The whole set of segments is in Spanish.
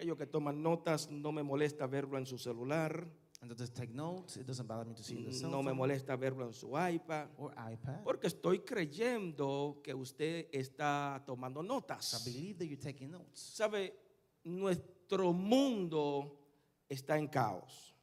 Aquellos que toman notas, no me molesta verlo en su celular, And just take notes, it doesn't bother me to see the cell no me molesta verlo en su iPad, or iPad. porque estoy creyendo que usted está tomando I notas. believe that you're taking notes. Sabe, nuestro mundo está en caos.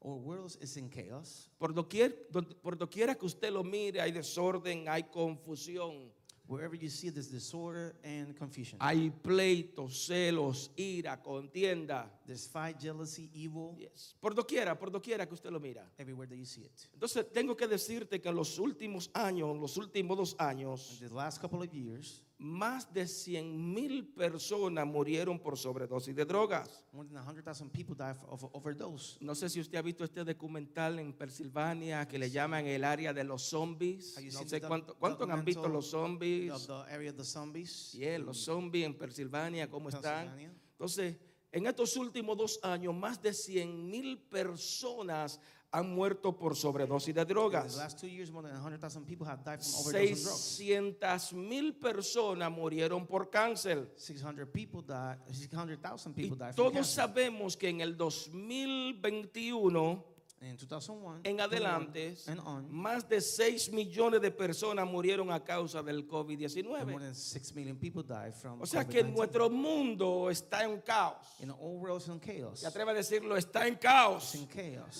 Our world is in chaos. Por doquier, do- por doquiera que usted lo mire, hay desorden, hay confusión, Wherever you see this disorder and confusion. hay pleitos, celos, ira, contienda. There's fight, jealousy, evil, Yes. Por doquiera, por doquiera que usted lo mira. everywhere that you see it. Entonces tengo que decirte que en los últimos años, los últimos dos In años, the last couple of years, más de 100 mil personas murieron por sobredosis de drogas. more than 100,000 people died of overdose. No sé si usted ha visto este documental en Pensilvania que le llaman el área de los zombies. No sé the cuánto, han visto los zombies. Of the area of the zombies. Yeah, los zombies en Pensilvania, ¿cómo están? Entonces, en estos últimos dos años, más de 100 mil personas han muerto por sobredosis de drogas. last two years, more than 100,000 people have died from overdose on drugs. 600 mil personas murieron por cáncer. 600 people died. 600,000 Y people died todos cancer. sabemos que en el 2021 In 2001, en adelante, on, más de 6 millones de personas murieron a causa del and more COVID-19. than 6 million people died from O sea que COVID-19. nuestro mundo está en caos. Se atreve a decirlo, está en caos.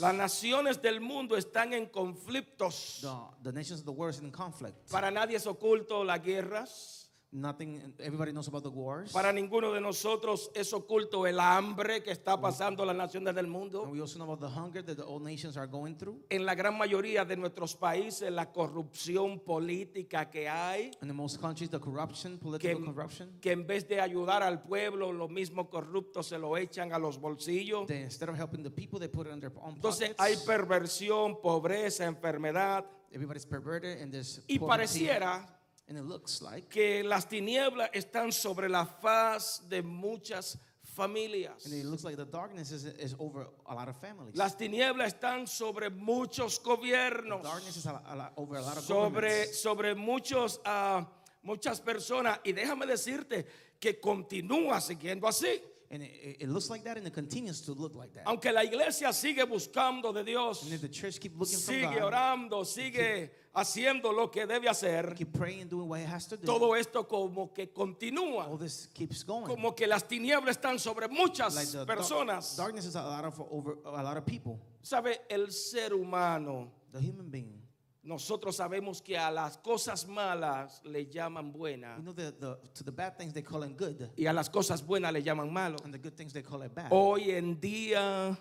Las naciones del mundo están en conflictos. The, the. Para nadie es oculto las guerras. Nothing. Everybody knows about the wars. Para ninguno de nosotros es oculto el hambre que está pasando las naciones del mundo. we also know about the hunger that all nations are going through. En la gran mayoría de nuestros países, la corrupción política que hay, In the most countries, the corruption, que, political corruption. que en vez de ayudar al pueblo, los mismos corruptos se lo echan a los bolsillos. They, instead of helping the people, they put it in their own Entonces pockets. hay perversión, pobreza, enfermedad. Everybody's perverted and there's Y poverty. pareciera And it looks like que las tinieblas están sobre la faz de muchas familias. and it looks like the darkness is, is over a lot of families. Las tinieblas están sobre muchos gobiernos, darkness is a, over a lot of sobre, governments. sobre muchos, ah, muchas personas. Y déjame decirte que continúa siguiendo así. And it, looks like that and it continues to look like that. Aunque la iglesia sigue buscando de Dios, And if the church keep looking from sigue God, orando, sigue haciendo lo que debe hacer, keep praying, doing what it has to do, todo esto como que continúa. all this keeps going. Como que las tinieblas están sobre muchas like the personas. darkness is a lot of over a lot of people. Sabe, el ser humano, The human being. Nosotros sabemos que a las cosas malas le llaman You buenas know the, the to the bad things they call it good, y a las cosas buenas le llaman malo. and the good things they call it bad. Hoy en día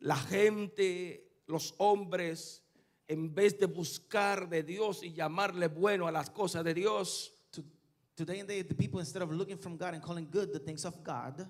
la gente, los hombres, en vez de buscar de Dios y llamarle bueno a las cosas de Dios, To, today and day, the people instead of looking from God and calling good the things of God,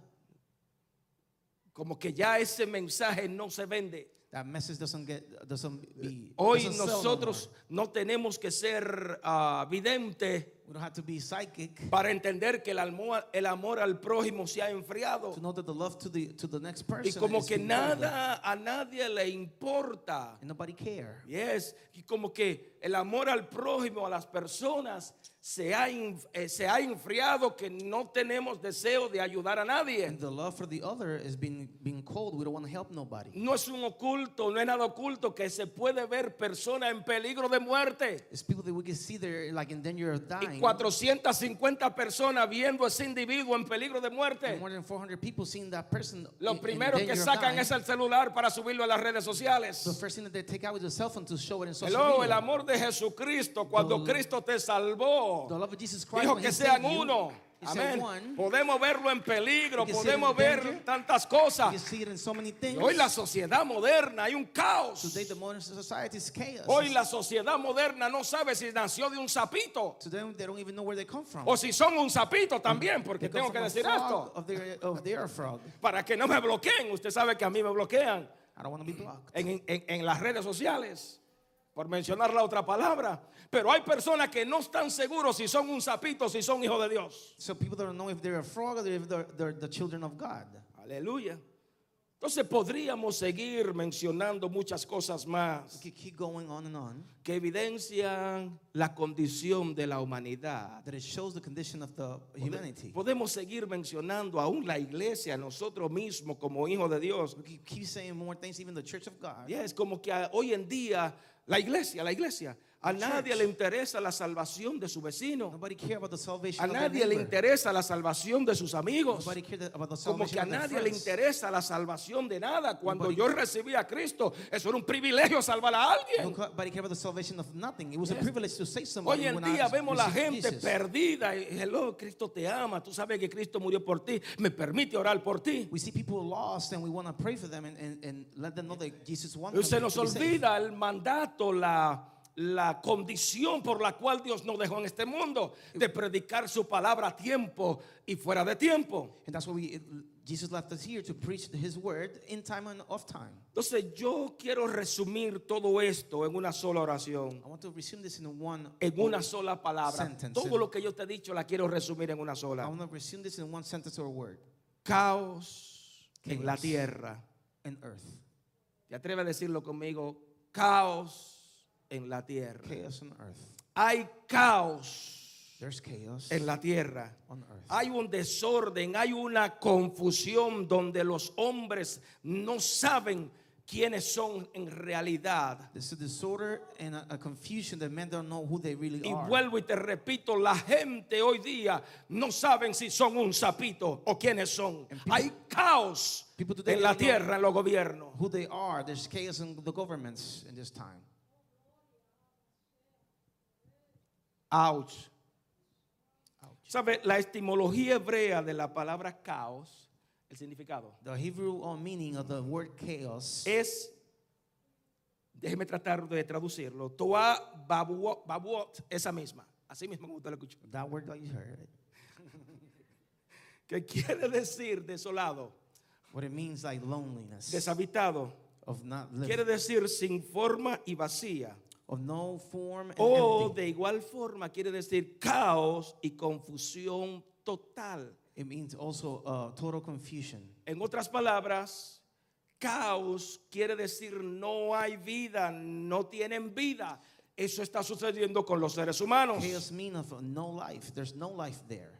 como que ya ese mensaje no se vende. That message doesn't get doesn't be. Hoy doesn't nosotros no tenemos que ser ah, videntes we don't have to be psychic para entender que el amor, el amor al prójimo se ha enfriado. to know that the love to the to the next person Y como is que nada a nadie le importa. and nobody care. Yes, y como que el amor al prójimo, a las personas, se ha, eh, se ha enfriado que no tenemos deseo de ayudar a nadie. And the love for the other is being being cold. We don't want to help nobody. No es un oculto, no es nada oculto que se puede ver personas en peligro de muerte. It's people that we can see they're like in danger of Y dying. 450 personas viendo a ese individuo en peligro de muerte. more than 400 people seeing that person. Lo primero que sacan es el celular para subirlo a las redes sociales. Hello, el amor de Jesucristo cuando Cristo te salvó. Dijo que sean uno. Amén. Podemos verlo en peligro, podemos ver danger. tantas cosas. so hoy la sociedad moderna hay un caos. Today the modern society is chaos. Hoy la sociedad moderna no sabe si nació de un sapito Today they don't even know where they come from. o si son un sapito también, porque They tengo que decir esto Of their, of their para que no me bloqueen. Usted sabe que a mí me bloquean. I don't want to be blocked. en, en- en las redes sociales, por mencionar la otra palabra. Pero hay personas que no están seguros si son un sapito, si son hijos de Dios. So people don't know if they're a frog or if they're, they're the children of God. Aleluya. Entonces podríamos seguir mencionando muchas cosas más keep going on and on. que evidencian la condición de la humanidad. That it shows the condition of the humanity. Podemos seguir mencionando aún la iglesia, nosotros mismos como hijos de Dios. We keep, saying more things, even the church of God. Y es como que hoy en día la iglesia, la iglesia, a nadie le interesa la salvación de su vecino. A nadie le interesa la salvación de sus amigos. Como que a nadie le interesa la salvación de nada. Cuando yo recibí a Cristo, eso era un privilegio salvar a alguien. Hoy en día vemos la gente perdida. y, Hello, Cristo te ama. Tú sabes que Cristo murió por ti. Me permite orar por ti. We see people lost and we want to pray for them and, and, and let them know that Jesus wants Y them se nos olvida el mandato, la, la condición por la cual Dios nos dejó en este mundo, de predicar su palabra a tiempo y fuera de tiempo. And that's why we, it- Jesus left us here to preach His word in time and off time. Entonces yo quiero resumir todo esto en una sola oración, I want to resume this in one. en una sola palabra. Sentence. Todo lo que yo te he dicho la quiero resumir en una I sola. want to resume this in one sentence or word. Caos en la Chaos. tierra. Earth. ¿Te atreves a decirlo conmigo? Caos en la tierra. Chaos on earth. Hay caos There's chaos en la tierra. on earth. Hay un desorden, hay una confusión donde los hombres no saben quiénes son en realidad. There's a disorder and a, a confusion that men don't know who they really Y are. vuelvo y te repito, la gente hoy día no saben si son un sapito o quiénes son. People- Hay caos en la tierra, en los gobiernos. who they are. There's chaos in the governments in this time. Ouch. ¿Sabe? La etimología hebrea de la palabra caos, el significado, The Hebrew uh, meaning of the word chaos es, déjeme tratar de traducirlo, toa babuot, babuot, esa misma, así mismo como usted lo escuchó, that word that you heard. que quiere decir desolado, What it means like loneliness deshabitado, of not living, quiere decir sin forma y vacía. Of no form and O empty. de igual forma quiere decir caos y confusión total. It means also uh, total confusion. En otras palabras, caos quiere decir no hay vida, no tienen vida. Eso está sucediendo con los seres humanos. Chaos mean of uh, no life. There's no life there.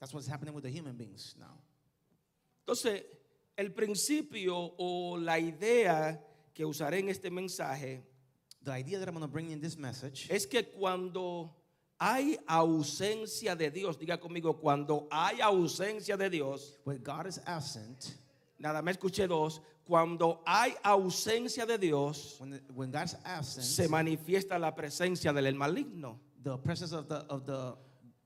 That's what's happening with the human beings now. Entonces, el principio o la idea que usaré en este mensaje The idea that I'm going to bring in this message es que cuando hay ausencia de Dios, diga conmigo, cuando hay ausencia de Dios, when God is absent, nada más escuché dos, cuando hay ausencia de Dios, when, the, when God's absent, se manifiesta la presencia del maligno. the presence of the of the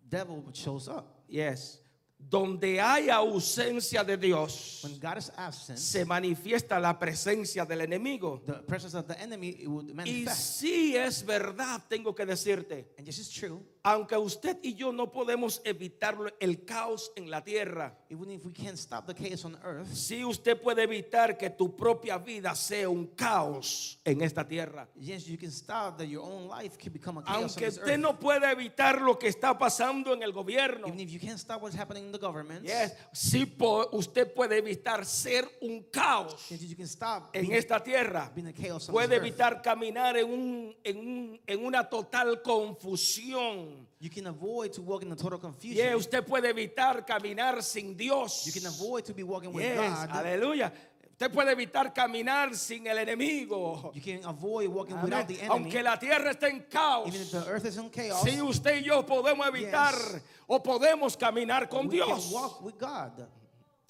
devil shows up. Yes. Donde hay ausencia de Dios, When God is absent, se manifiesta la presencia del enemigo. the presence of the enemy it would Y manifest. sí es verdad, tengo que decirte, And this is true. Aunque usted y yo no podemos evitar el caos en la tierra, Even if we can't stop the chaos on earth, sí usted puede evitar que tu propia vida sea un caos en esta tierra. yes, you can stop that your own life can become a chaos on Aunque this usted earth. no puede evitar lo que está pasando en el gobierno. Even if you can't stop what's happening in the government, Yes, sí po- usted puede evitar ser un caos yes, you can stop en being, esta tierra. being a chaos on Puede this earth. evitar caminar en, un, en, un- en una total confusión. You can avoid to walk in a total confusion. Yeah, usted puede evitar caminar sin Dios. You can avoid to be walking with Yes, God. aleluya. Usted puede evitar caminar sin el enemigo. You can avoid walking without the enemy. Aunque la tierra esté en caos. Even if the earth is in chaos, Si usted y yo podemos evitar Yes. o podemos caminar con we Dios. can walk with God.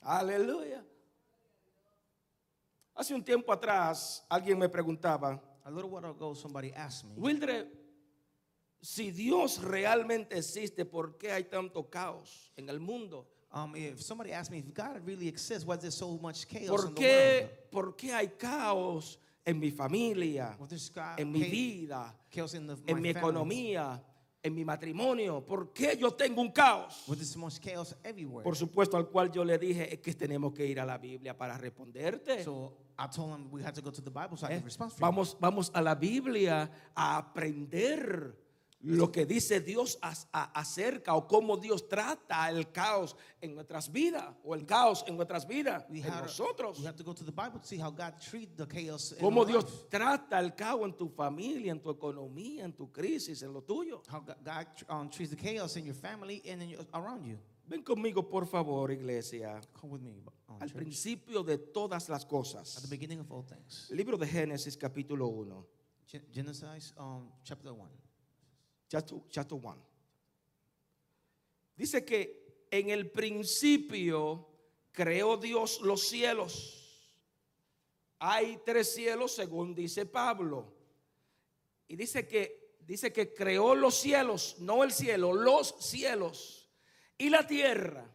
Aleluya. Hace un tiempo atrás alguien me preguntaba, A little while ago, somebody asked me, si Dios realmente existe, ¿por qué hay tanto caos en el mundo? um, if somebody asked me if God really exists, why is there so much chaos ¿Por in the qué, world? por qué hay caos en mi familia, Well, there's en mi vida, chaos in the, en my mi family, economía, en mi matrimonio? ¿Por qué yo tengo un caos? With this much chaos everywhere. Por supuesto, al cual yo le dije es que tenemos que ir a la Biblia para responderte. So I told him we had to go to the Bible so I Eh, could respond for you. Vamos, vamos a la Biblia a aprender lo que dice Dios acerca o cómo Dios trata el caos en nuestras vidas o el caos en nuestras vidas, We en nosotros. Cómo Dios trata el caos en tu familia, en tu economía, en tu crisis, en lo tuyo. How God God, um, treats the chaos in your family and in your, around you. Ven conmigo, por favor, iglesia. Come with me. um, Al church. principio de todas las At cosas. the beginning of all things. El libro de Génesis, capítulo 1, Gen- Genesis um, chapter 1. Chapter, chapter 1. Dice que en el principio creó Dios los cielos. Hay tres cielos, según dice Pablo. Y dice que, dice que creó los cielos, no el cielo, los cielos y la tierra.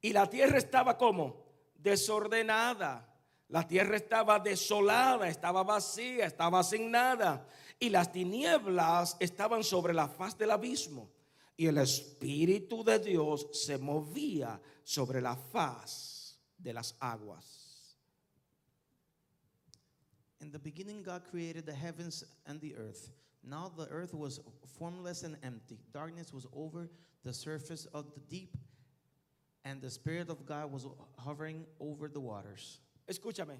Y la tierra estaba como desordenada. La tierra estaba desolada, estaba vacía, estaba sin nada. Y las tinieblas estaban sobre la faz del abismo. Y el Espíritu de Dios se movía sobre la faz de las aguas. In the beginning, God created the heavens and the earth. Now the earth was formless and empty. Darkness was over the surface of the deep, and the Spirit of God was hovering over the waters. Escúchame.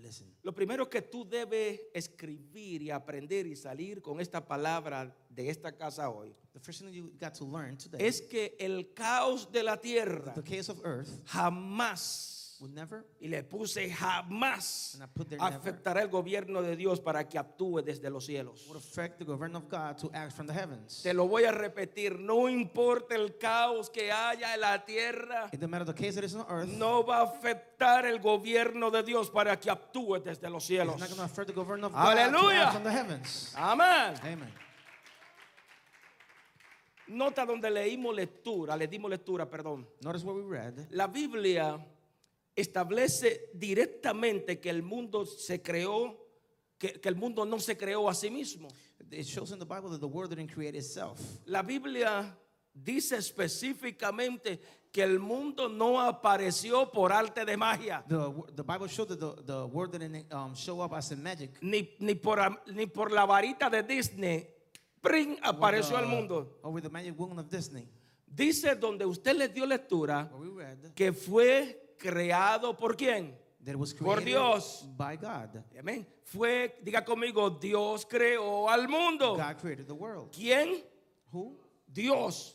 Listen. Lo primero que tú debes escribir y aprender y salir con esta palabra de esta casa hoy The first thing you got to learn today es que el caos de la tierra the chaos of earth jamás, would never, y le puse jamás, afectará el gobierno de Dios para que actúe desde los cielos. would affect the government of God to act from the heavens. Te lo voy a repetir, no importa el caos que haya en la tierra, It doesn't matter the case that is on earth. no va a afectar el gobierno de Dios para que actúe desde los cielos. It's not going to affect the government of God to Aleluya. act from the heavens. Amén. Amen. Nota donde leímos lectura, le dimos lectura, perdón. Notice what we read. La Biblia establece directamente que el mundo se creó, que, que el mundo no se creó a sí mismo. It shows in the Bible that the world didn't create itself. La Biblia dice específicamente que el mundo no apareció por arte de magia, The, the Bible showed that the, the world didn't um, show up as a magic. ni, ni, por, am- ni por la varita de Disney. ¡pring! apareció With al the- mundo. Or with the magic woman of Disney. Dice donde usted le dio lectura we que fue creado por quién. that was Por created Dios. by God. Amén. Fue, diga conmigo, Dios creó al mundo. God created the world. ¿Quién? Who? Dios.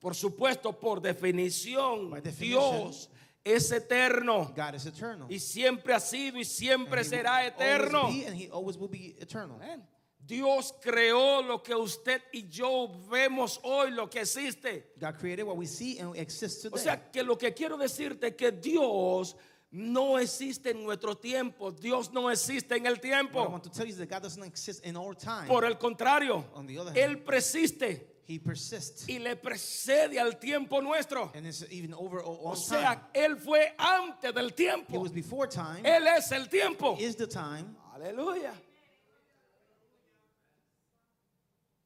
Por supuesto, por definición. Dios es eterno God is eternal. y siempre ha sido y siempre And será eterno. be, and he will be eternal. Amén. Dios creó lo que usted y yo vemos hoy, lo que existe. God created what we see and exists O today. sea, que lo que quiero decirte es que Dios no existe en nuestro tiempo. Dios no existe en el tiempo. want to tell you is that God doesn't exist in our time. Por el contrario, On the other hand, Él persiste he persists. y le precede al tiempo nuestro. and it's even over our O own time. sea, Él fue antes del It tiempo. was before time. Él es el tiempo. is the time. Aleluya.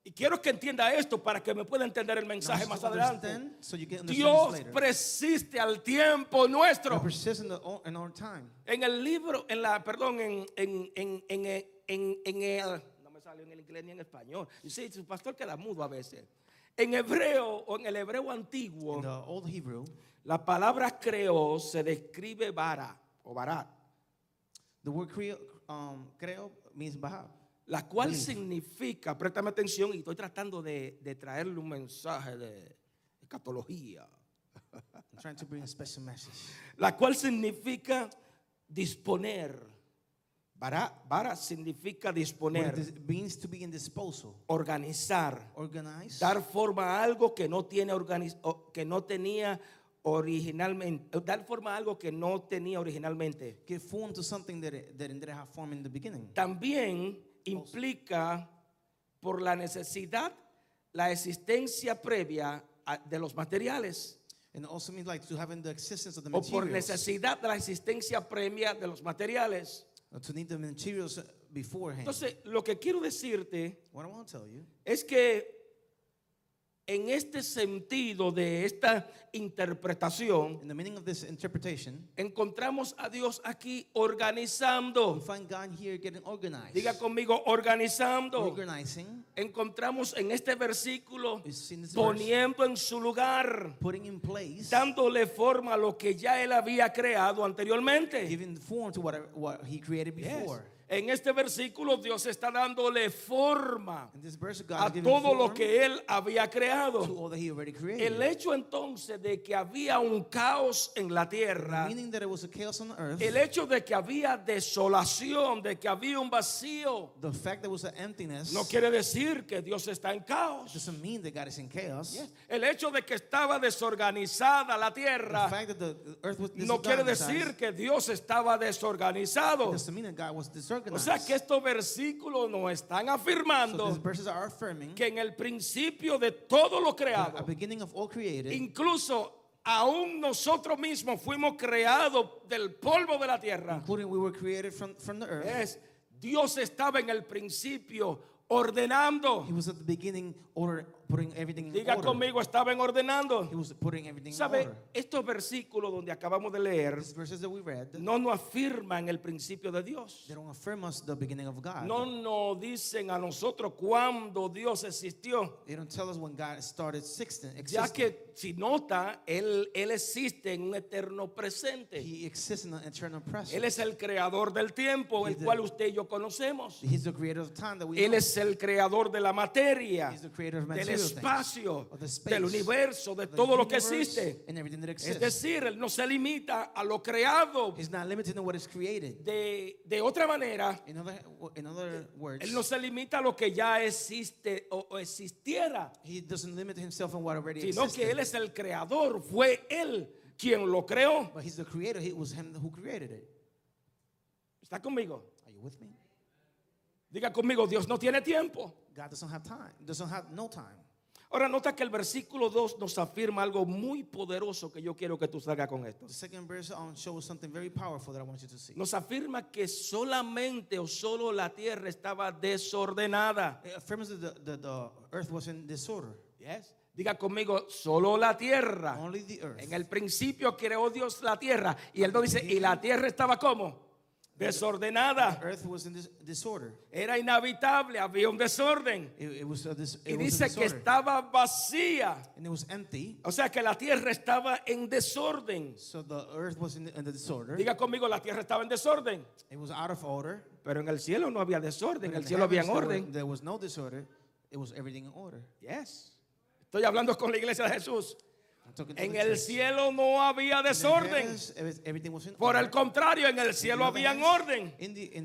Y quiero que entienda esto para que me pueda entender el mensaje más adelante. So Dios persiste al tiempo nuestro. In, the, in our time. En el libro, en la, perdón, en, en, en, en, en, en el, no me salió en el inglés ni en español. Sí, su pastor queda mudo a veces. En hebreo o en el hebreo antiguo, In the old Hebrew, la palabra creó se describe vara o barat, the word creo, um, creo means Baha. La cual Believe. significa, préstame atención y estoy tratando de, de traerle un mensaje de escatología, I'm trying to bring a special message. la cual significa disponer. Vara, vara significa disponer, it means to be in disposal, organizar. organize, dar forma a algo que no tiene organiz- que no tenía originalmente dar forma a algo que no tenía originalmente give form to something that, it, that didn't have form in the beginning. también implica por la necesidad la existencia previa de los materiales. And also means like to having the existence of the o por necesidad de la existencia previa de los materiales. To need the materials beforehand. entonces lo que quiero decirte what I want to tell you es que en este sentido de esta interpretación, In the meaning of this interpretation, encontramos a Dios aquí we organizando. find God here getting organized. Diga conmigo, organizando. Organizing Encontramos en este versículo seen this verse, poniendo en su lugar, putting in place, dándole forma a lo que ya él había creado anteriormente. giving form to what, what He created Yes. before. En este versículo Dios está dándole forma a todo lo que él había creado. El hecho entonces de que había un caos en la tierra, el hecho de que había desolación, de que había un vacío, The fact that it was an emptiness no quiere decir que Dios está en caos. doesn't mean that God is in chaos. El hecho de que estaba desorganizada la The tierra fact that the earth was no quiere decir que Dios estaba desorganizado. O sea que estos versículos nos están afirmando que en el principio de todo lo creado, created, incluso aún nosotros mismos fuimos creados del polvo de la tierra. including we were created from, from the earth. Es Dios estaba en el principio ordenando. He was at the beginning order, putting everything in Diga order. conmigo, estaba en ordenando. He was putting everything in ¿Sabe? order. Estos versículos donde acabamos de leer These verses that we read, no nos afirman el principio de Dios. they don't affirm us the beginning of God. No nos dicen a nosotros cuándo Dios existió. They don't tell us when God started existing. Ya que si nota, Él, él existe en un eterno presente. He exists in an eternal. Él es el creador del tiempo, el the- cual usted y yo conocemos. He's the creator of time that we Él know. es el creador de la materia, He's the creator of del material things, espacio, del universo, de todo lo que existe. Es decir, Él no se limita a lo creado. De, de otra manera, In other, in other words, Él no se limita a lo que ya existe o, o existiera, he doesn't limit himself on what already sino que Él es el creador, fue Él quien lo creó. But he's the creator. It was him who created it. ¿Está conmigo? Are you with me? Diga conmigo, Dios no tiene tiempo. God doesn't have time. Doesn't have no time. Ahora nota que el versículo 2 nos afirma algo muy poderoso que yo quiero que tú salgas con esto. The second verse shows something very powerful that I want you to see. Nos afirma que solamente o solo la tierra estaba desordenada. Diga conmigo, solo la tierra. Only the earth. En el principio creó Dios la tierra y él nos dice, y la tierra estaba como desordenada. The earth was in dis- disorder. Era inhabitable, había un desorden. It, it was a dis- Y it was dice a que estaba vacía. and it was empty. O sea que la tierra estaba en desorden. So the earth was in the, in the disorder. Diga conmigo, la tierra estaba en desorden. It was out of order. Pero en el cielo no había desorden, en el cielo había orden. there was no disorder. It was everything in order. Yes. Estoy hablando con la iglesia de Jesús. En the el cielo no había In the desorden. Por order. el contrario, en el cielo había orden.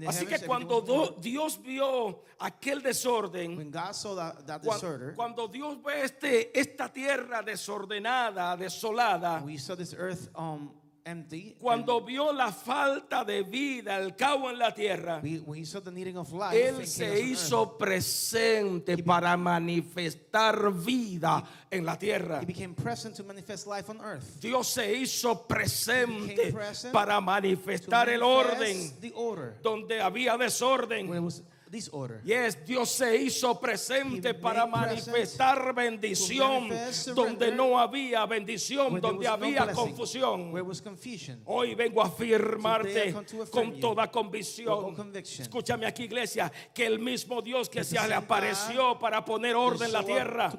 Así que cuando. Dios vio aquel desorden, When God saw that, that cuan- disorder, cuando Dios ve este, esta tierra desordenada, desolada, empty. cuando vio la falta de vida, el caos en la tierra, we, when he saw the needing of life, Él se hizo presente para manifestar vida en la tierra. he became present to manifest life on earth. Dios se hizo He presente present para manifestar el orden donde había desorden. Disorder. Yes, Dios se hizo presente para manifestar bendición manifest donde no había bendición, donde había confusión. Where was confusion. Hoy vengo a afirmarte con toda convicción. Escúchame aquí, iglesia, que el mismo Dios que se le apareció para poner orden en la tierra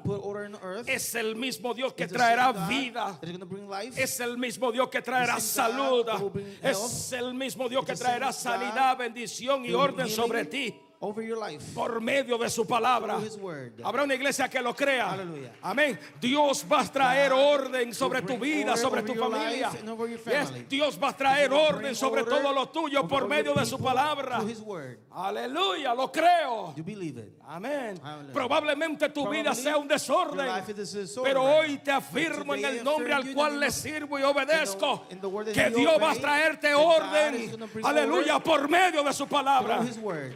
es el mismo Dios que traerá vida. Es el mismo Dios que traerá salud. Es el mismo Dios que traerá sanidad, bendición y orden sobre ti Over your life. por medio de su palabra. Through his word. Habrá una iglesia que lo crea. Amén. Dios va a traer God orden sobre tu vida, sobre tu familia. Yes. Dios va a traer orden sobre todo lo tuyo por medio de su palabra. Through his word. Aleluya, lo creo. You believe it. Amén. Probablemente tu vida sea un desorden. Pero hoy te afirmo en el nombre al cual le sirvo y obedezco que Dios va a traerte orden. Aleluya, por medio de su palabra. Through his word.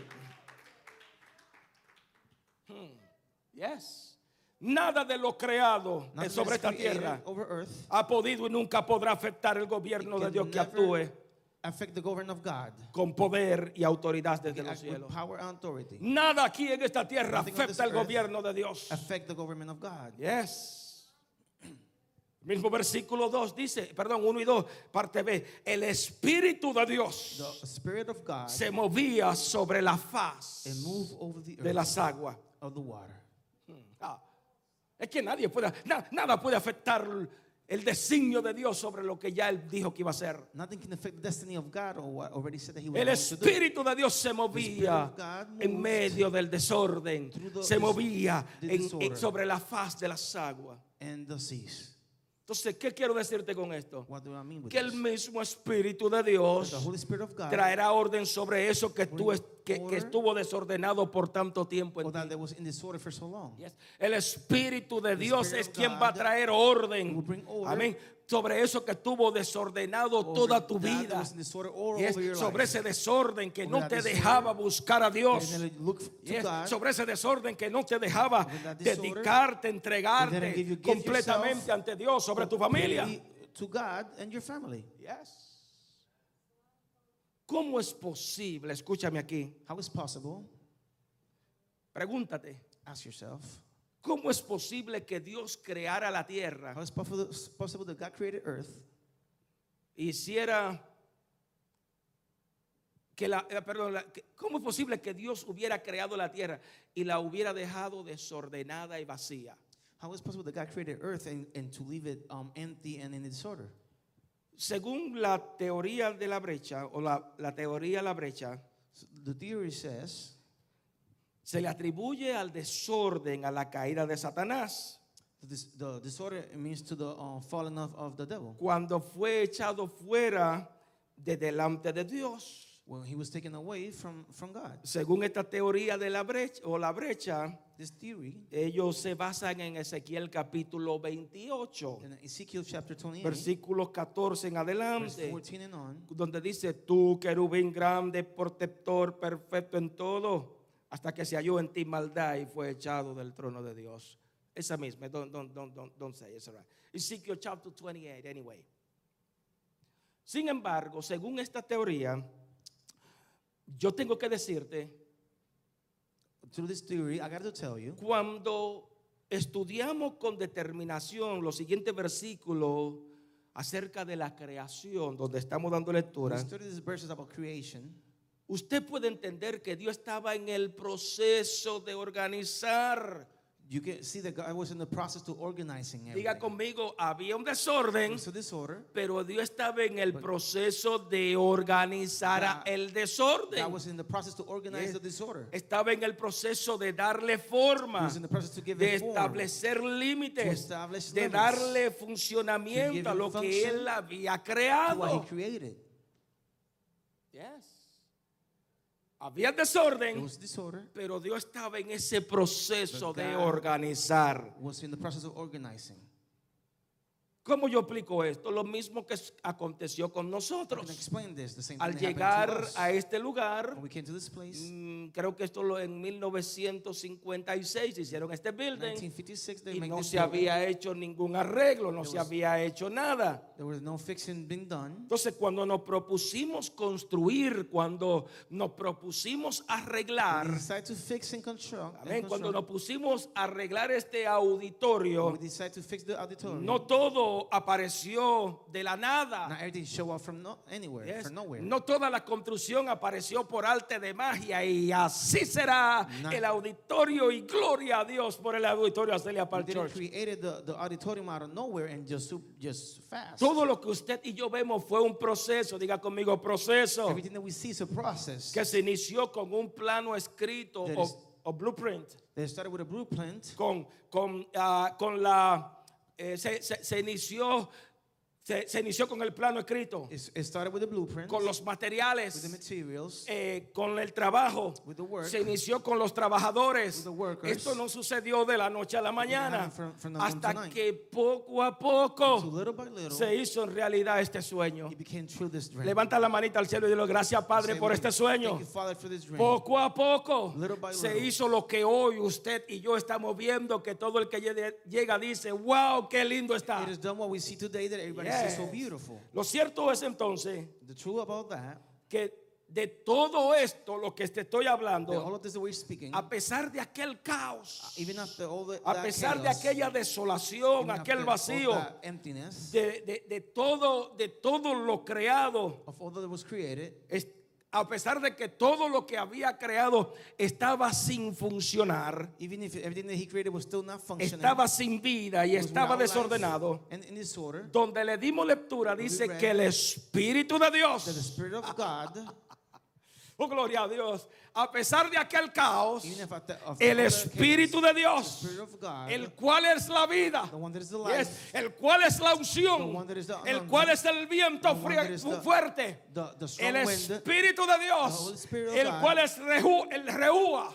Yes. Nada de lo creado Nothing sobre esta tierra earth. ha podido y nunca podrá afectar el gobierno de Dios que actúe affect the government of God. con poder y autoridad desde los cielos. power and authority. Nada aquí en esta tierra Nothing afecta earth gobierno de Dios. Affect the government of God. Yes. El mismo versículo 2 dice, perdón, 1 y 2, parte B, el Espíritu de Dios The Spirit of God se movía sobre la faz and move over the de las aguas. of the water. Ah, es que nadie puede, na- nada puede afectar el designio de Dios sobre lo que ya él dijo que iba a hacer. Nothing can affect the destiny of God or what already said that He was El. Espíritu de Dios se movía en medio del desorden, se movía en- en- sobre la faz de las aguas. And the seas. Entonces, ¿qué quiero decirte con esto? Que el mismo Espíritu de Dios traerá orden sobre eso que, tú es- que, que estuvo desordenado por tanto tiempo en so long. Yes. El Espíritu de Dios es quien va a traer orden. Amén. Sobre eso que estuvo desordenado toda tu Over that that vida. disorder Yes. Sobre ese desorden que Over no te dejaba buscar a Dios. Yes. Sobre ese desorden que no te dejaba dedicarte, entregarte completamente ante Dios, sobre tu familia. To God and your family. Yes. ¿Cómo es posible? Escúchame aquí. How is possible? Pregúntate. Ask yourself. ¿Cómo es posible que Dios creara la tierra? How is possible, that God created earth hiciera que la, eh, perdón, la- que- ¿cómo es posible que Dios hubiera creado la tierra y la hubiera dejado desordenada y vacía? How is possible that God created earth and, and to leave it um, empty and in disorder? Según la teoría de la brecha o la, la teoría de la brecha, the theory says se le atribuye al desorden, a la caída de Satanás, this, the disorder means to the uh, falling of, of the devil. cuando fue echado fuera de delante de Dios. When he was taken away from, from God. Según esta teoría de la brecha o la brecha, This theory ellos se basan en Ezequiel capítulo 28. in Ezekiel chapter 28, versículos 14 en adelante, 14 and on, donde dice, tú querubín grande, protector, perfecto en todo, hasta que se halló en ti maldad y fue echado del trono de Dios. Esa misma, don't, don't, don't, don't, say it's right. Ezekiel chapter 28, anyway. Sin embargo, según esta teoría, yo tengo que decirte, through this theory, I got to tell you, cuando estudiamos con determinación los siguientes versículos acerca de la creación, donde estamos dando lectura, usted puede entender que Dios estaba en el proceso de organizar. You can see that God was in the process to organizing Diga everything. conmigo, había un desorden, So disorder, pero Dios estaba en el proceso de organizar a God- el desorden. Was in the process to organize the disorder. Estaba en el proceso de darle He forma, was in the process to give de it form. establecer límites, To establish de limits. darle To funcionamiento give a him lo que function Él había to what creado. he created. Yes. Había desorden, was disorder, pero Dios estaba en ese proceso But de God- organizar. was in the process of organizing. ¿Cómo yo explico esto? Lo mismo que aconteció con nosotros. Al llegar a este lugar, mm, creo que esto lo en 1956 hicieron este building 1956, they y no se había hecho ningún arreglo, no There se was- había hecho nada. There was no fixing being done. Entonces, cuando nos propusimos construir, cuando nos propusimos arreglar, decided to fix and construct. and amén, cuando nos pusimos a arreglar este auditorio, we decided to fix the auditorium. no todo apareció de la nada. Not everything show up from no, anywhere, Yes. from nowhere. No toda la construcción apareció por arte de magia y así será el auditorio y gloria a Dios por el auditorio Park Church. create the, the auditorium out of nowhere and just fast. Todo lo que usted y yo vemos fue un proceso, diga conmigo proceso, Everything that we see is a process. que se inició con un plano escrito o, o blueprint, They started with a blueprint. con, con, ah, con la, eh, se, se- se inició, se, se inició con el plano escrito, con los with the materiales, materials, eh, con el trabajo. with the work. Se inició con los trabajadores. With the workers. Esto no sucedió de la noche a la mañana. from- from Hasta que poco a So poco little by little, se hizo en realidad este sueño. it became true this dream. Levanta la manita al cielo y dile gracias Padre Say por este sueño. Thank you, Father, for this dream. Poco a poco Little by se hizo lo que hoy usted y yo estamos viendo que todo el que llega dice, wow, qué lindo está. It is done what we see today that so beautiful. Lo cierto es entonces The truth about that, que de todo esto, lo que te estoy hablando, speaking, a pesar de aquel caos, even after all the, a pesar de aquella desolación, aquel vacío, emptiness de, de- de todo, de todo lo creado, of all that was created, es- a pesar de que todo lo que había creado estaba sin funcionar, even if everything that he created was still not functioning, estaba sin vida y estaba desordenado, and in disorder, donde le dimos lectura, dice que el Espíritu de that the Dios, Spirit of God, oh gloria a Dios, a pesar de aquel caos, el Espíritu de Dios, el cual es la vida, el cual es la unción, el cual es el viento fuerte, el Espíritu de Dios, el cual es el reúa,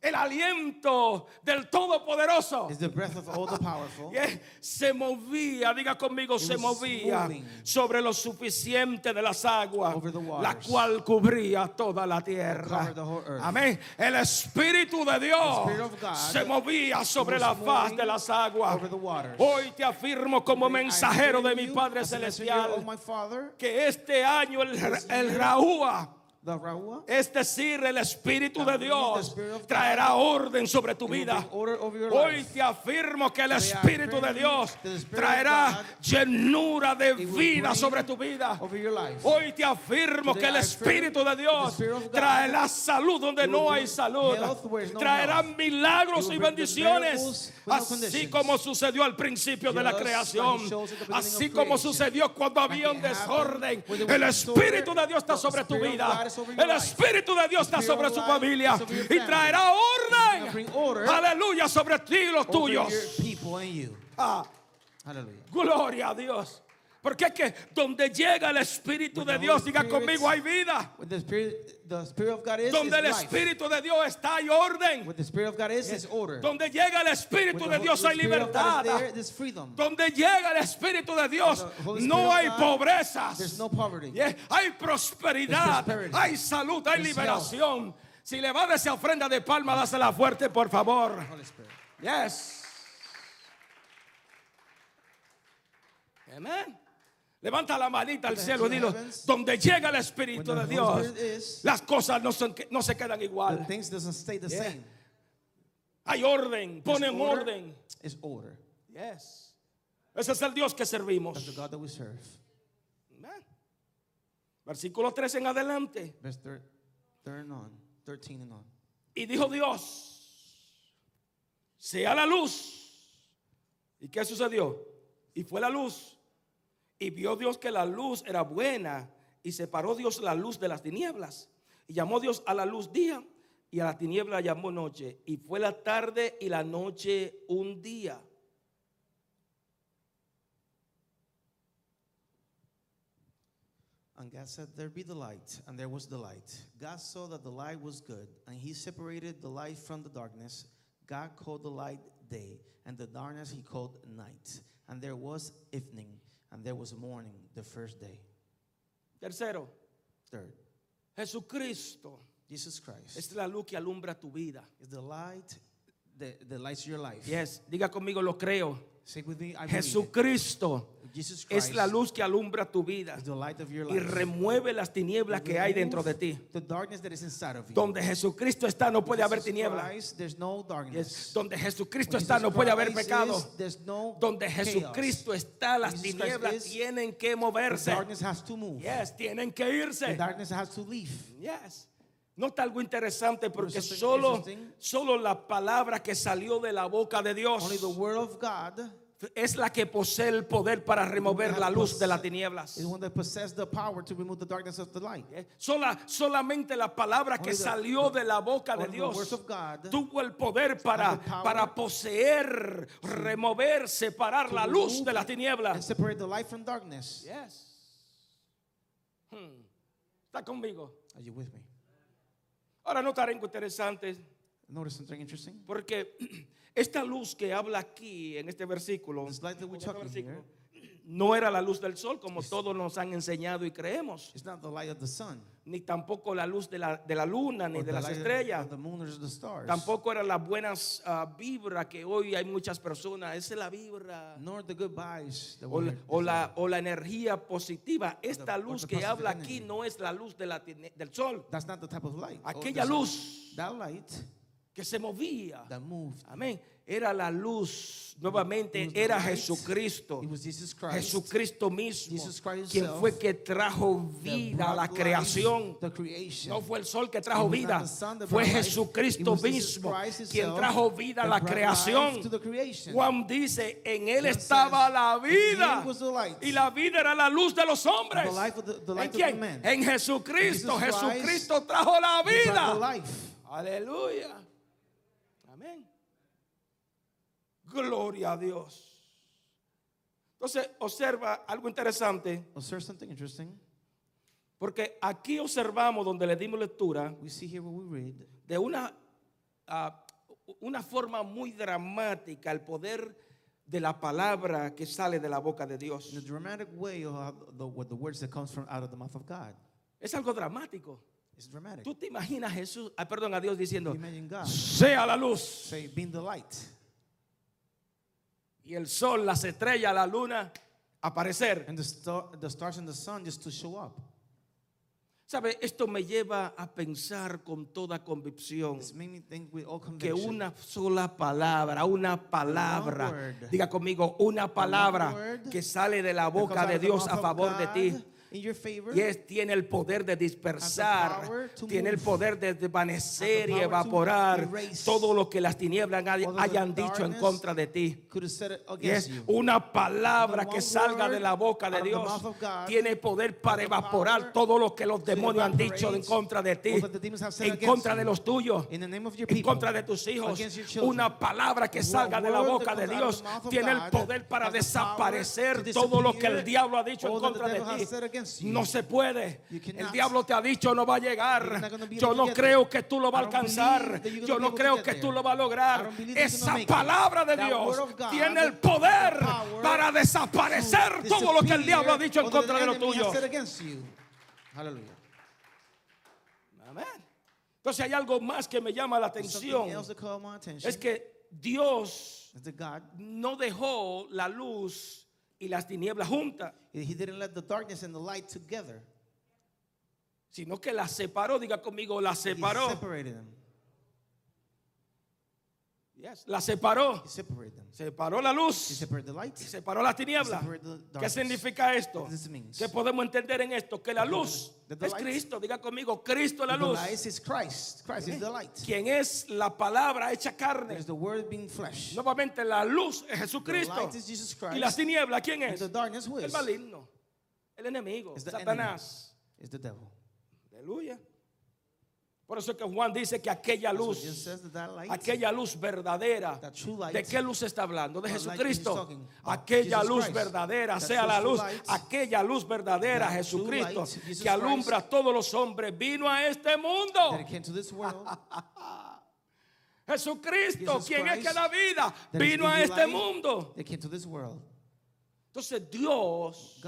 el aliento del Todopoderoso. is the breath of all the powerful. Yeah, Se movía, diga conmigo, se movía sobre lo suficiente de las aguas, over the la cual cubría toda la tierra. Amén. El Espíritu de Dios se movía sobre la faz de las aguas. Hoy te afirmo como mensajero de mi Padre Celestial Father, que este año el, el Raúa es decir, el Espíritu de Dios traerá orden sobre tu vida. Hoy te afirmo que el Espíritu de Dios traerá llenura de vida sobre tu vida. Hoy te afirmo que el Espíritu de Dios traerá salud donde no hay salud. Traerá milagros y bendiciones. Así como sucedió al principio de la creación. Así como sucedió cuando había un desorden. El Espíritu de Dios está sobre tu vida. El. Espíritu de Dios está sobre su familia. Y traerá orden. Aleluya sobre ti y los tuyos. Ah, gloria a Dios. Porque es que donde llega el Espíritu de Dios, diga conmigo, hay vida. When the Spirit, the Spirit of God is, Donde is el life. Espíritu de Dios está, hay orden. Is. Donde llega el Espíritu de Dios hay libertad. there. Donde llega el Espíritu de Dios no hay pobrezas. No. Yeah, Hay prosperidad, hay salud, hay There's liberación. Si le va a dar esa ofrenda de palma, dásela fuerte, por favor. Yes. Amén. Levanta la manita al cielo y dilo, donde llega el Espíritu de Dios, is, las cosas no, son- no se quedan igual. Yeah. Hay orden, ponen order, orden. Is order. Yes. Ese es el Dios que servimos. That's the God that we serve. Amén. Versículo 3 en adelante. Verse thir- third on, 13 and on. Y dijo Dios, sea la luz. ¿Y qué sucedió? Y fue la luz. Y vio Dios que la luz era buena. Y separó Dios la luz de las tinieblas. Y llamó Dios a la luz día. Y a la tiniebla llamó noche. Y fue la tarde y la noche un día. And God said, There be the light, and there was the light. God saw that the light was good, and he separated the light from the darkness. God called the light day, and the darkness he called night. And there was evening, and there was morning, the first day. Tercero, Third, Jesucristo Jesus Christ es la luz que alumbra tu vida. is the light that, that lights your life. Yes, diga conmigo, lo creo. Me. Jesucristo es la luz que alumbra tu vida y remueve las tinieblas que hay dentro de ti. Donde Jesucristo está no puede haber tinieblas. Donde Jesucristo está no puede haber pecado. Donde. Jesucristo está, las tinieblas tienen que moverse. Yes, tienen que irse. darkness has to leave. Yes. Nota algo interesante porque solo, solo la palabra que salió de la boca de Dios Only the word of God es la que posee el poder para remover la luz de las tinieblas. Eh, Sola, solamente la palabra que salió de la boca de Dios tuvo el poder para, para poseer, remover, separar la luz de las tinieblas. Hmm. Está conmigo. Are you with me? Ahora notaré algo interesante Notice something interesting. porque esta luz que habla aquí en este versículo, This light that we're en este talking versículo, here, no era la luz del sol como todos nos han enseñado y creemos, It's not the light of the sun. ni tampoco la luz de la, de la luna ni de las estrellas. Of the moon or the stars. Tampoco eran las buenas ah, vibras que hoy hay muchas personas. Esa es la vibra. Nor the good vibes O la, o la- o la energía positiva. Esta luz que habla aquí no es la luz de la del sol. That's not the type of light. Aquella sun. luz That light que se movía. that moved. Amén. Era la luz. Nuevamente era. Jesucristo. Jesucristo mismo. Quien fue que trajo vida a la creación. No fue el sol que trajo vida, fue. Jesucristo mismo quien trajo vida a la creación. Juan dice, en él estaba la "In vida him was the light." y la vida era la luz de los hombres. ¿En quién? En Jesucristo. Jesucristo trajo la vida. Aleluya. Amén. Gloria a Dios. Entonces, observa algo interesante, Observe something interesting. porque aquí observamos donde le dimos lectura We see here what we read. de una, ah, una forma muy dramática el poder de la palabra que sale de la boca de Dios. In a dramatic way of the, words that comes from out of the mouth of God. Es algo dramático. It's dramatic. Tú te imaginas Jesús, ah, perdón, a Dios diciendo, sea la luz. say, being the light. Y el sol, las estrellas, la luna, aparecer. And the, star, the stars and the sun just to show up. ¿Sabe? Esto me lleva a pensar con toda convicción que una sola palabra, una palabra, diga conmigo, una palabra que sale de la boca de Dios a favor de ti. In your favor. Y es, tiene el poder de dispersar, tiene el poder de desvanecer y evaporar todo lo que las tinieblas hayan dicho en contra de ti. Y es una palabra que salga de la boca de Dios. Tiene poder para evaporar todo lo que los demonios han dicho en contra de ti. En contra de los tuyos. En contra de tus hijos. Una palabra que salga de la boca de Dios. Tiene el poder para desaparecer to todo lo que el diablo ha dicho en contra de ti. No se puede. El diablo te ha dicho no va a llegar. Yo no creo que tú lo vas a alcanzar. Yo no creo que tú lo vas a lograr. Esa palabra de Dios tiene el poder para desaparecer to todo lo que el diablo ha dicho en contra de lo tuyo. Hallelujah. Amén. Entonces hay algo más que me llama la atención. Es que Dios no dejó la luz y las tinieblas juntas, He didn't let the darkness and the light together. sino que las separó. Diga conmigo, las He separó. separated them. Yes, las separó. Separó la luz. Separó las tinieblas. Separate the ¿Qué significa esto? ¿Qué podemos entender en esto? Que la luz es Cristo. Diga conmigo, Cristo es la luz. light is Christ. Christ is the light. Quien es la palabra hecha carne. Nuevamente la luz es Jesucristo. Y las tinieblas, ¿quién es? El maligno. El enemigo. Satanás. Is the devil. Aleluya. Por eso es que Juan dice que aquella luz, aquella luz verdadera. ¿de qué luz está hablando? De Jesucristo. Aquella luz verdadera, sea la luz, aquella luz verdadera, Jesucristo, que alumbra a todos los hombres, vino a este mundo. Jesucristo, quien es que da vida, vino a este mundo. Entonces Dios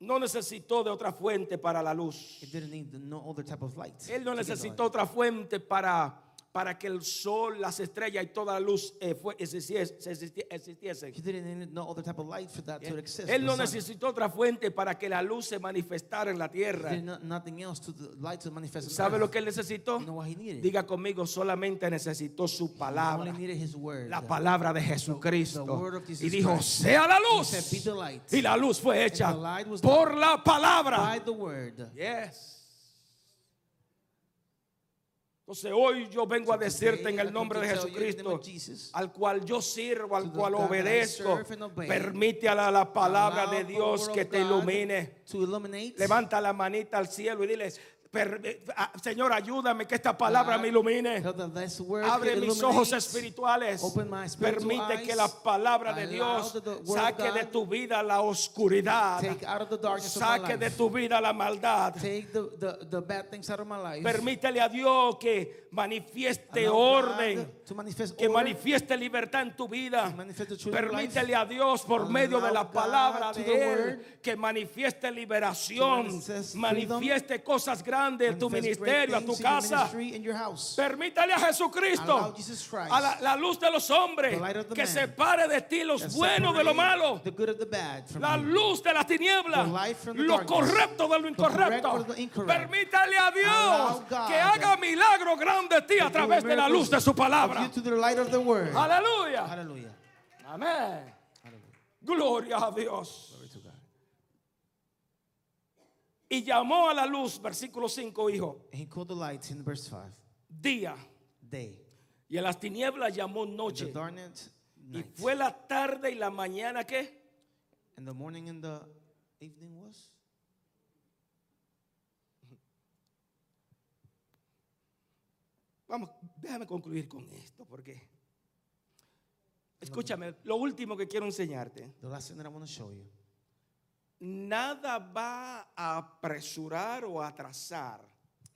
no necesitó de otra fuente para la luz. it didn't need no other type of light. Él no necesitó otra fuente para, para que el sol, las estrellas y toda la luz eh, fue, existiese- se existi- existiesen. He didn't need no other type of light for that to exist. Él no necesitó otra fuente para que la luz se manifestara en la tierra. did not, nothing else to the light to manifest. in ¿Sabe lo que él necesitó? You know what he needed? Diga conmigo, solamente necesitó su He palabra, only needed his word. la palabra de the Jesucristo. word of Jesus Y dijo, Christ. sea la He luz. said, "Be the light." Y la luz fue hecha por la palabra. By the word. Yes. Entonces hoy yo vengo a decirte en el nombre de Jesucristo, al cual yo sirvo, al cual obedezco, permite a la, la palabra de Dios que te ilumine. Levanta la manita al cielo y dile, per- ah, Señor, ayúdame que esta palabra me ilumine. Abre mis ojos espirituales. Permite que la palabra de Dios saque de tu vida la oscuridad. Saque de tu vida la maldad. Take the, the, the bad things out of my life. Permítele a Dios que manifieste orden. Que manifieste libertad en tu vida. Permítele a Dios por medio de la palabra de Él que manifieste liberación, manifieste cosas grandes en tu ministerio, a tu casa. Permítale a Jesucristo, a la, la luz de los hombres, que separe de ti los buenos de lo malo, la luz de from the lo correcto de lo incorrecto. Permítale a Dios que haga milagro grande de ti a través de la luz de su of palabra. you to the light of the word. Aleluya. Hallelujah. Amén. Hallelujah. Gloria a Dios. Glory to God. Y llamó a la luz, versículo 5, hijo, And he called the light in verse 5. día. Day. Y a las tinieblas llamó And noche. the darkness, Y fue la tarde y la mañana que And the morning and the evening was? Vamos, déjame concluir con esto, porque escúchame, lo último que quiero enseñarte, The last thing that I want to show you. nada va a apresurar o atrasar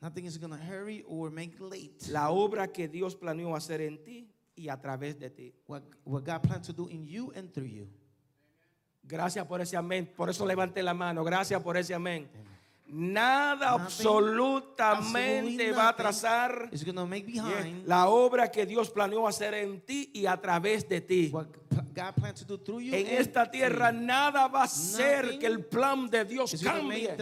Nothing is going to hurry or make late la obra que Dios planeó hacer en ti y a través de ti. what, what God plans to do in you and through you. Gracias por ese amén. Por eso levanté la mano. Gracias por ese amén. Nada absolutamente va a behind la obra que Dios planeó hacer en ti y a través de ti. God to do through you. En esta tierra you. nada va a ser que el plan de Dios cambie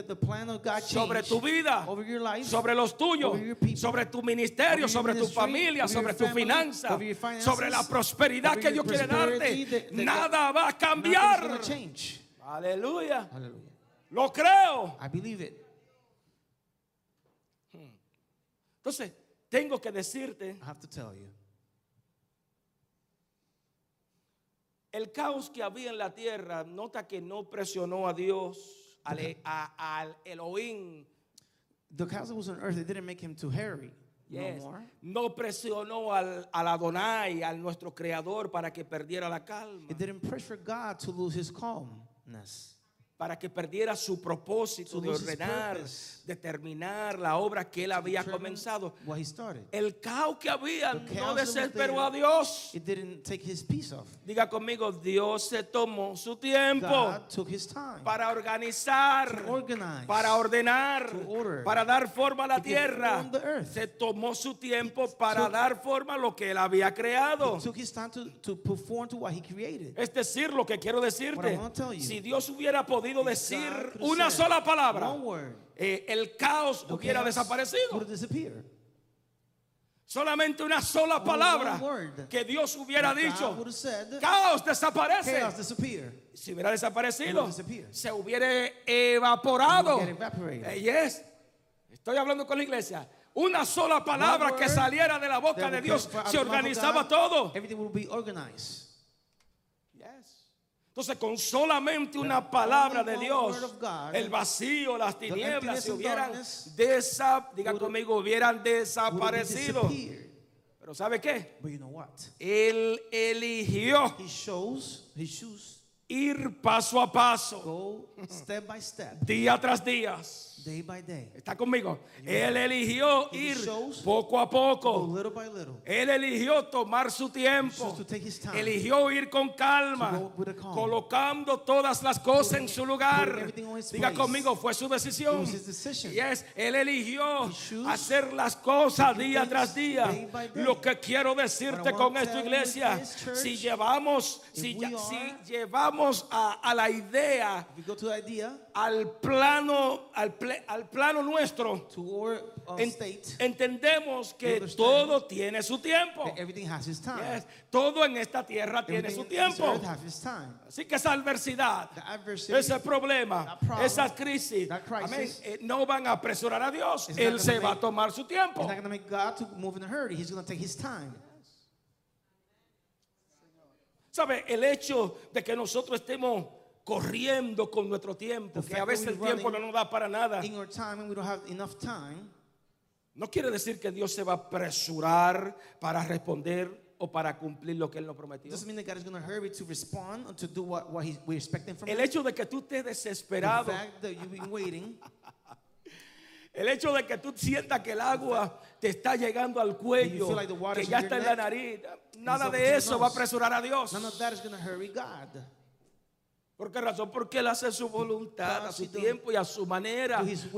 sobre tu vida, life, sobre los tuyos, people, sobre tu ministerio, sobre tu familia, sobre your tu family, finanza, finances, sobre la prosperidad que Dios quiere darte. Nada va a cambiar. Aleluya. Lo creo. I believe it. Entonces, tengo que decirte, I have to tell you. el caos que había en la tierra, nota que no presionó a Dios, al, a- al Elohim, The chaos that was on earth, it didn't make him to hurry Yes. no. No presionó al, al Adonai, al nuestro creador, para que perdiera la calma, It didn't pressure God to lose his calmness. Para que perdiera su propósito To de ordenar, de terminar la obra que él había comenzado. El caos que había no desesperó a Dios. It didn't take his peace off. Diga conmigo, Dios se tomó su tiempo God took his time para organizar, to organize. para ordenar, To order. para dar forma a la tierra. Se tomó su tiempo para dar forma a lo que él había creado. Es decir, lo que quiero decirte, si Dios hubiera podido If decir una sola palabra, eh, el caos hubiera desaparecido. Solamente una sola palabra que Dios hubiera dicho, caos desaparece. Si hubiera desaparecido, se hubiera evaporado. Eh, yes. Estoy hablando con la iglesia. Una sola palabra que saliera de la boca de Dios se organizaba todo. Everything will be organized. Entonces, con solamente una palabra de Dios, el vacío, las tinieblas se hubieran desa, diga conmigo, hubieran desaparecido. Pero ¿sabe qué? But you know what? Él eligió ir paso a paso, go step by step, día tras día. Day by day. ¿Está conmigo? Él eligió ir poco a poco. little by little. Él eligió tomar su tiempo. to take his time. Eligió ir con calma, colocando todas las cosas en su lugar. Diga conmigo, fue su decisión. Decision. Yes, él eligió hacer las cosas día tras día. day by day. Lo que quiero decirte con esto, iglesia, church, si llevamos, si, ya- si are- llevamos a, a la idea, idea, al plano, al, ple- al plano nuestro, to our uh, en- state, entendemos que todo tiene su tiempo. Yes, todo en esta tierra tiene su tiempo. Así que esa adversidad, ese problema, problem, esa crisis, amén, eh, no van a apresurar a Dios. Él se va a tomar su tiempo. ¿Sabe? El hecho de que nosotros estemos corriendo con nuestro tiempo, que a veces el tiempo no nos da para nada. in our time and we don't have enough time, No quiere decir que Dios se va a apresurar para responder o para cumplir lo que Él nos prometió. El hecho de que tú estés desesperado, el hecho de que tú sientas que el agua te está llegando al cuello, like que ya está en la nariz, nada de eso va a apresurar a Dios. ¿Por qué razón? Porque Él hace su voluntad a su tiempo y a su manera. His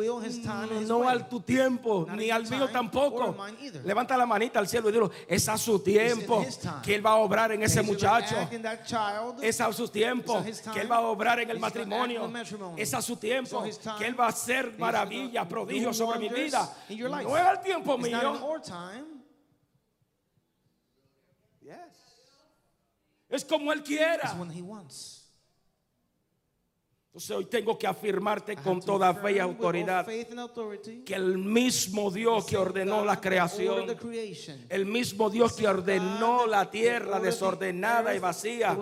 No al tu tiempo, ni al mío tampoco. Levanta la manita al cielo y dilo, es a su tiempo que Él va a obrar en ese muchacho. Es a su tiempo que Él va a obrar en el matrimonio. Es a su tiempo que Él va a hacer maravillas, prodigios sobre mi vida. No es al tiempo mío. Es como Él quiera. It's when he wants. Entonces hoy tengo que afirmarte con to toda fe y autoridad que el mismo Dios que ordenó la creación El mismo Dios que ordenó la tierra desordenada y vacía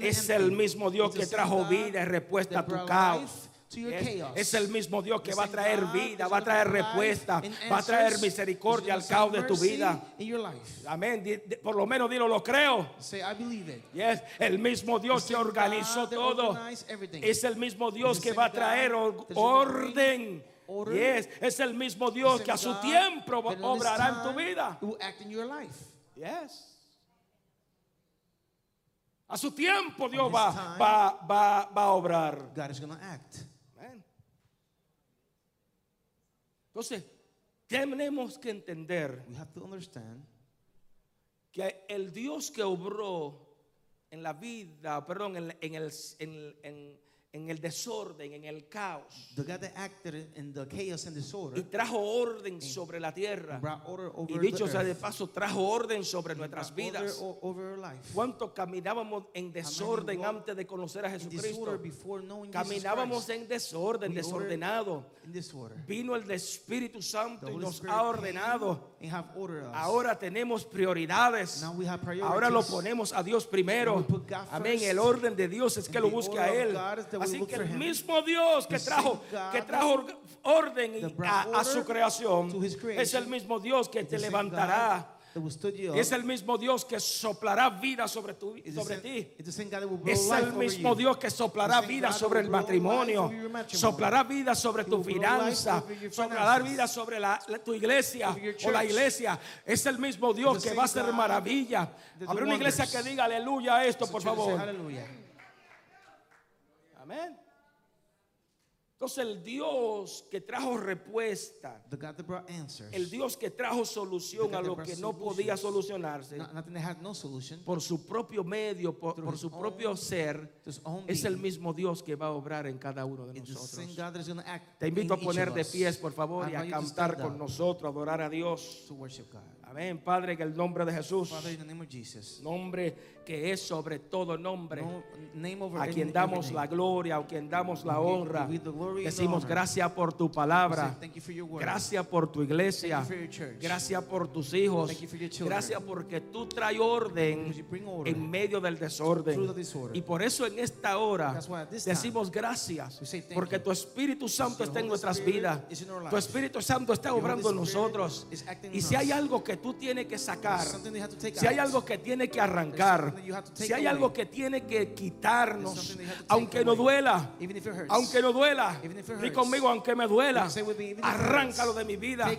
es el mismo Dios que trajo vida y respuesta a tu caos. Es, es el mismo Dios que va a traer vida, va a traer respuesta, va a traer misericordia al caos de tu vida. Amén. Por lo menos dilo, lo creo. Say, I believe it. Yes, el mismo Dios que organizó todo. Es el mismo Dios que va a traer orden. Yes, es el mismo Dios que a su tiempo obrará en tu vida. Yes. A su tiempo Dios va, time. va, va, va a obrar. God is going to act. Amén. Entonces, tenemos que entender We have to understand que el Dios que obró en la vida, perdón, en, en el, en- en- en el desorden, en el caos, the God that acted in the chaos and y disorder trajo orden sobre la tierra, y dicho sea de paso, trajo orden sobre and nuestras vidas. o- over our life. ¿Cuánto caminábamos en desorden antes de conocer a Jesucristo? Caminábamos en desorden, We desordenado. Vino el Espíritu Santo y nos ha ordenado. Ahora tenemos prioridades. Ahora lo ponemos a Dios primero. Amén. El orden de Dios es que lo busque a Él. Así que el mismo Dios que trajo, que trajo or- orden a, a su creación es el mismo Dios que te levantará. Es el mismo Dios que soplará vida sobre, tu, sobre ti. Es el mismo. Dios que soplará vida sobre el matrimonio, soplará vida sobre tu finanza, soplará vida sobre la, tu iglesia o la iglesia. Es el mismo Dios que va a hacer maravilla. Habrá una iglesia que diga aleluya a esto, por favor. Amén. Entonces el Dios que trajo respuesta, The God that brought answers. el Dios que trajo solución a lo que no podía solucionarse Not- nothing that had no solution. por su propio medio, por, su propio own- ser, es el mismo Dios que va a obrar en cada uno de nosotros. Te invito a poner de pies, por favor, I y a cantar con nosotros, adorar a Dios. To worship God. Amén, Padre, en el nombre de Jesús, Father, in the name of Jesus. nombre que es sobre todo nombre, No, name over a quien damos la gloria, a quien damos la honra. Decimos gracias por tu palabra, gracias por tu iglesia, gracias por tus hijos, gracias porque tú traes orden en medio del desorden. Y por eso en esta hora decimos gracias, porque tu Espíritu Santo está en nuestras vidas. Tu. Espíritu Santo está obrando en nosotros. Y si hay algo que tú tienes que sacar, si hay algo que tiene que arrancar, si hay algo que tiene que quitarnos, aunque no duela, aunque no duela, di conmigo, aunque me duela, arráncalo de mi vida,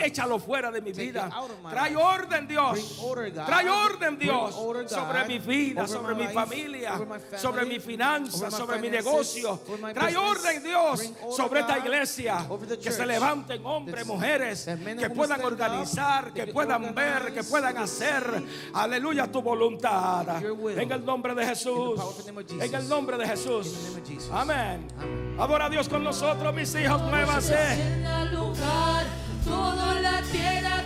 échalo fuera de mi vida. Trae orden, Dios. Trae orden, Dios, sobre mi vida, sobre mi familia, sobre mi finanza, sobre mi negocio. Trae orden, Dios, sobre esta iglesia. Que se levanten hombres, mujeres, que puedan organizar, que puedan ver, que puedan hacer, aleluya, tu voluntad. En el nombre de Jesús. En el nombre de Jesús. Amén. Amén. Adora a Dios con nosotros, mis hijos, muévanse. Toda la tierra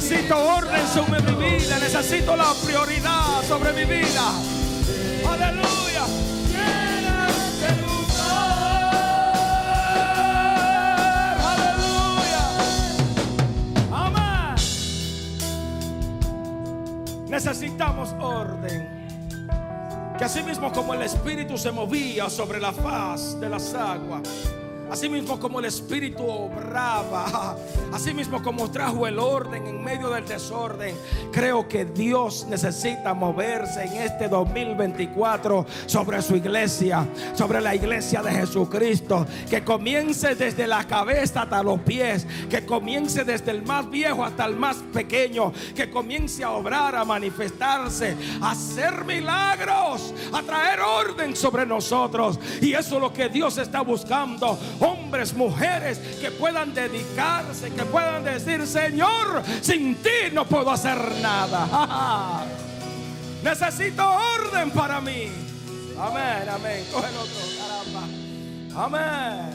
Necesito orden sobre mi vida, necesito la prioridad sobre mi vida. Aleluya. Aleluya. Amén. Necesitamos orden. Que así mismo como el Espíritu se movía sobre la faz de las aguas, así mismo como el Espíritu obraba, así mismo como trajo el orden en medio del desorden, creo que Dios necesita moverse en este 2024 sobre su iglesia, sobre la iglesia de Jesucristo, que comience desde la cabeza hasta los pies, que comience desde el más viejo hasta el más pequeño, que comience a obrar, a manifestarse, a hacer milagros, a traer orden sobre nosotros. Y eso es lo que Dios está buscando. Hombres, mujeres que puedan dedicarse, que puedan decir, Señor, sin ti no puedo hacer nada. Necesito orden para mí. Amén, amén. Coge el otro, caramba. Amén.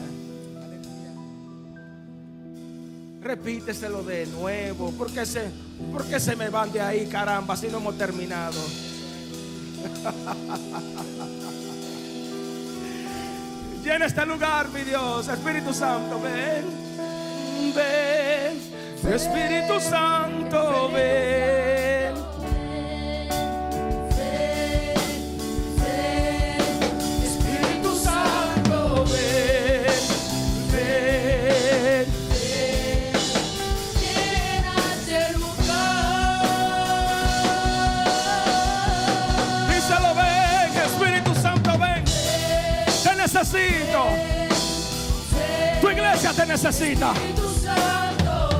Repíteselo de nuevo. porque se, por qué se me van de ahí, caramba, si no hemos terminado? Llena este lugar, mi Dios. Espíritu Santo, ven. Ven. Espíritu Santo, ven. Espíritu Santo, ven. Ven. Llena este lugar. Díselo, ven. Espíritu Santo, ven. Te necesito. Tu iglesia te necesita.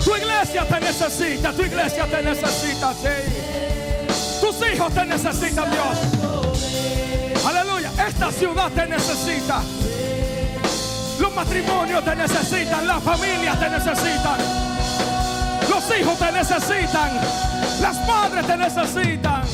Tu iglesia te necesita, tu iglesia te necesita, sí. Tus hijos te necesitan, Dios. Aleluya, esta ciudad te necesita. Los matrimonios te necesitan, las familias te necesitan. Los hijos te necesitan, las madres te necesitan.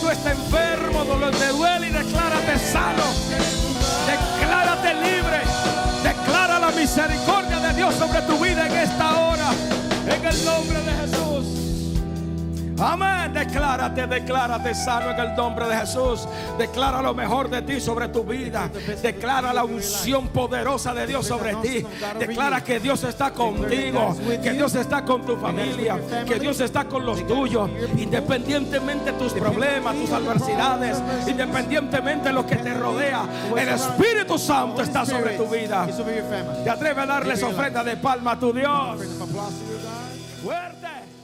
Tú estás enfermo, donde te duele y declárate sano. Declárate libre. Declara la misericordia de Dios sobre tu vida en esta hora. En el nombre de Jesús. Amén. Declárate, declárate sano en el nombre de Jesús. Declara lo mejor de ti sobre tu vida. Declara la unción poderosa de Dios sobre ti. Declara que Dios está contigo, que Dios está con tu familia, que Dios está con los tuyos, independientemente de tus problemas, tus adversidades, independientemente de lo que te rodea. El Espíritu Santo está sobre tu vida. Te atreves a darles ofrenda de palma a tu Dios. Fuerte.